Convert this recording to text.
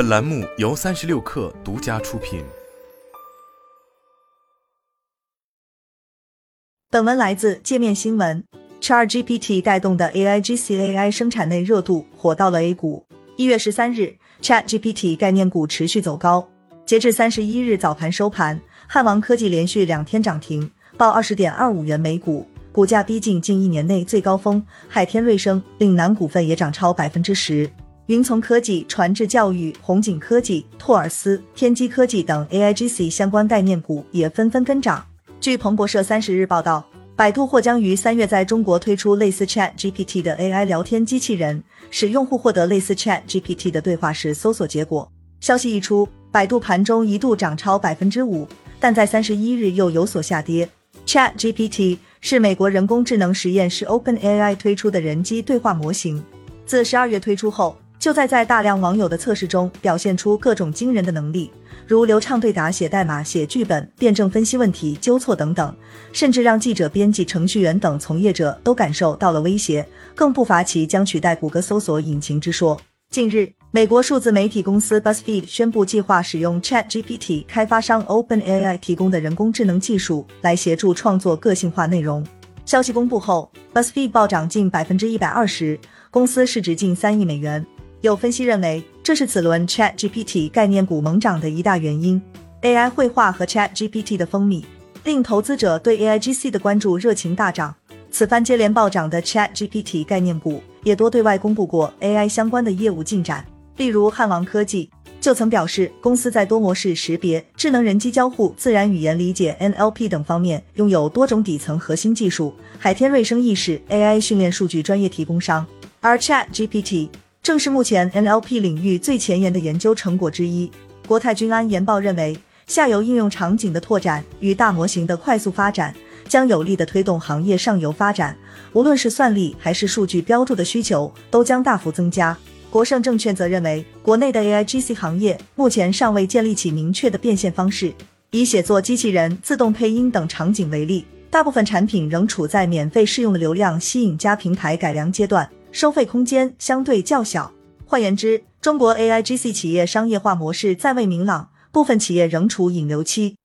本栏目由三十六氪独家出品。本文来自界面新闻。ChatGPT 带动的 AIGC AI 生产内热度火到了 A 股。一月十三日，ChatGPT 概念股持续走高。截至三十一日早盘收盘，汉王科技连续两天涨停，报二十点二五元每股，股价逼近近一年内最高峰。海天瑞声、岭南股份也涨超百分之十。云从科技、传智教育、红景科技、托尔斯、天基科技等 AIGC 相关概念股也纷纷跟涨。据彭博社三十日报道，百度或将于三月在中国推出类似 Chat GPT 的 AI 聊天机器人，使用户获得类似 Chat GPT 的对话式搜索结果。消息一出，百度盘中一度涨超百分之五，但在三十一日又有所下跌。Chat GPT 是美国人工智能实验室 OpenAI 推出的人机对话模型，自十二月推出后。就在在大量网友的测试中表现出各种惊人的能力，如流畅对答、写代码、写剧本、辩证分析问题、纠错等等，甚至让记者、编辑、程序员等从业者都感受到了威胁，更不乏其将取代谷歌搜索引擎之说。近日，美国数字媒体公司 BuzzFeed 宣布计划使用 ChatGPT 开发商 OpenAI 提供的人工智能技术来协助创作个性化内容。消息公布后，BuzzFeed 暴涨近百分之一百二十，公司市值近三亿美元。有分析认为，这是此轮 Chat GPT 概念股猛涨的一大原因。AI 绘画和 Chat GPT 的风靡，令投资者对 AIGC 的关注热情大涨。此番接连暴涨的 Chat GPT 概念股，也多对外公布过 AI 相关的业务进展。例如，汉王科技就曾表示，公司在多模式识别、智能人机交互、自然语言理解 NLP 等方面拥有多种底层核心技术。海天瑞声亦是 AI 训练数据专业提供商，而 Chat GPT。正是目前 NLP 领域最前沿的研究成果之一。国泰君安研报认为，下游应用场景的拓展与大模型的快速发展，将有力的推动行业上游发展。无论是算力还是数据标注的需求，都将大幅增加。国盛证券则认为，国内的 AIGC 行业目前尚未建立起明确的变现方式。以写作机器人、自动配音等场景为例，大部分产品仍处在免费试用的流量吸引加平台改良阶段。收费空间相对较小。换言之，中国 AIGC 企业商业化模式暂未明朗，部分企业仍处引流期。